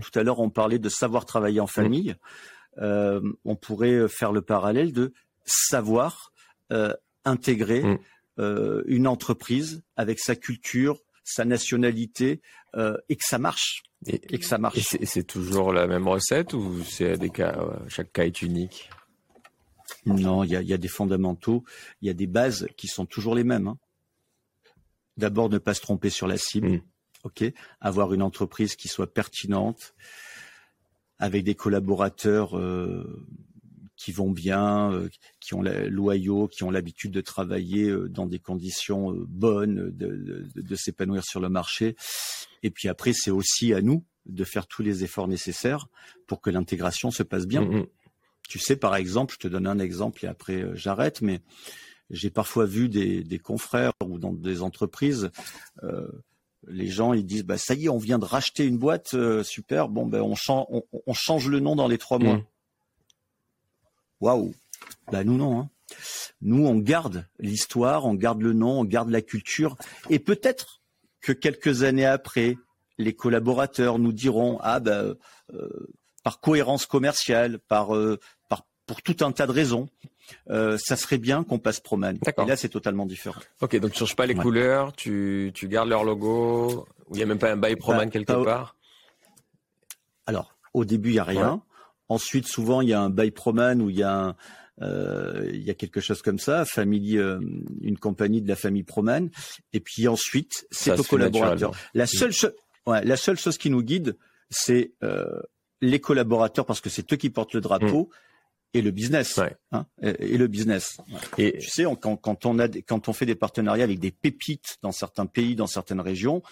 Tout à l'heure, on parlait de savoir travailler en famille. Euh, on pourrait faire le parallèle de savoir euh, intégrer Mm. euh, une entreprise avec sa culture, sa nationalité, euh, et que ça marche. Et, Et que ça et marche. c'est c'est toujours la même recette ou c'est des cas, euh, chaque cas est unique? Non, il y a, il y a des fondamentaux, il y a des bases qui sont toujours les mêmes. hein. D'abord, ne pas se tromper sur la cible. Mm. Ok, avoir une entreprise qui soit pertinente, avec des collaborateurs euh, qui vont bien, euh, qui ont la, loyaux, qui ont l'habitude de travailler euh, dans des conditions bonnes, de, de- de s'épanouir sur le marché. Et puis après, c'est aussi à nous de faire tous les efforts nécessaires pour que l'intégration se passe bien. Mm, mm. Tu sais, par exemple, je te donne un exemple et après j'arrête, mais j'ai parfois vu des, des confrères ou dans des entreprises, les gens ils disent bah ça y est, on vient de racheter une boîte, euh, super, bon ben on change, on, on change le nom dans les trois mois. Mm. Waouh, bah nous non. hein. Nous on garde l'histoire, on garde le nom, on garde la culture et peut-être que quelques années après, les collaborateurs nous diront ah ben euh, par cohérence commerciale, par, euh, par pour tout un tas de raisons, euh, ça serait bien qu'on passe Proman. D'accord. Et là, c'est totalement différent. Ok, donc tu changes pas les Ouais. couleurs, tu, tu gardes leur logo, il y a même pas un bail Proman Bah, quelque pas- part? Alors, au début, il y a rien. Ensuite, souvent, il y a un by Proman où il y a un, euh, il y a quelque chose comme ça, famille, euh, une compagnie de la famille Proman. Et puis ensuite, c'est aux collaborateurs. La seule, ouais, la seule chose qui nous guide, c'est euh, les collaborateurs parce que c'est eux qui portent le drapeau et le business. Ouais. hein, et, et le business. Et Tu sais, on- quand, quand on a, des- quand on fait des partenariats avec des pépites dans certains pays, dans certaines régions,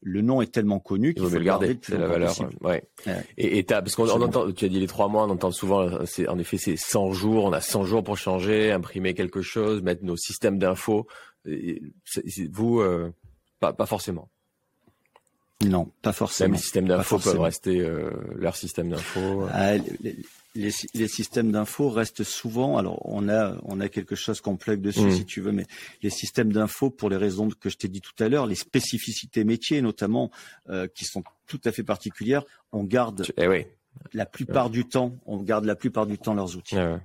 le nom est tellement connu il qu'il faut le garder garder, c'est la valeur. Ouais. Ouais. Et, et t'as, parce qu'on entend, tu as dit les trois mois, on entend souvent, c'est, en effet, c'est 100 jours, on a 100 jours pour changer, imprimer quelque chose, mettre nos systèmes d'infos. Vous, euh, pas, pas forcément. Non, pas Même forcément. les systèmes d'infos peuvent rester euh, leur système d'infos. Ah, les, les- les systèmes d'infos restent souvent. Alors, on a, on a quelque chose qu'on plug dessus, Mm. si tu veux, mais les systèmes d'infos, pour les raisons que je t'ai dit tout à l'heure, les spécificités métiers, notamment, euh, qui sont tout à fait particulières, on garde Eh oui. la plupart du temps, on garde la plupart du temps leurs outils. Ouais.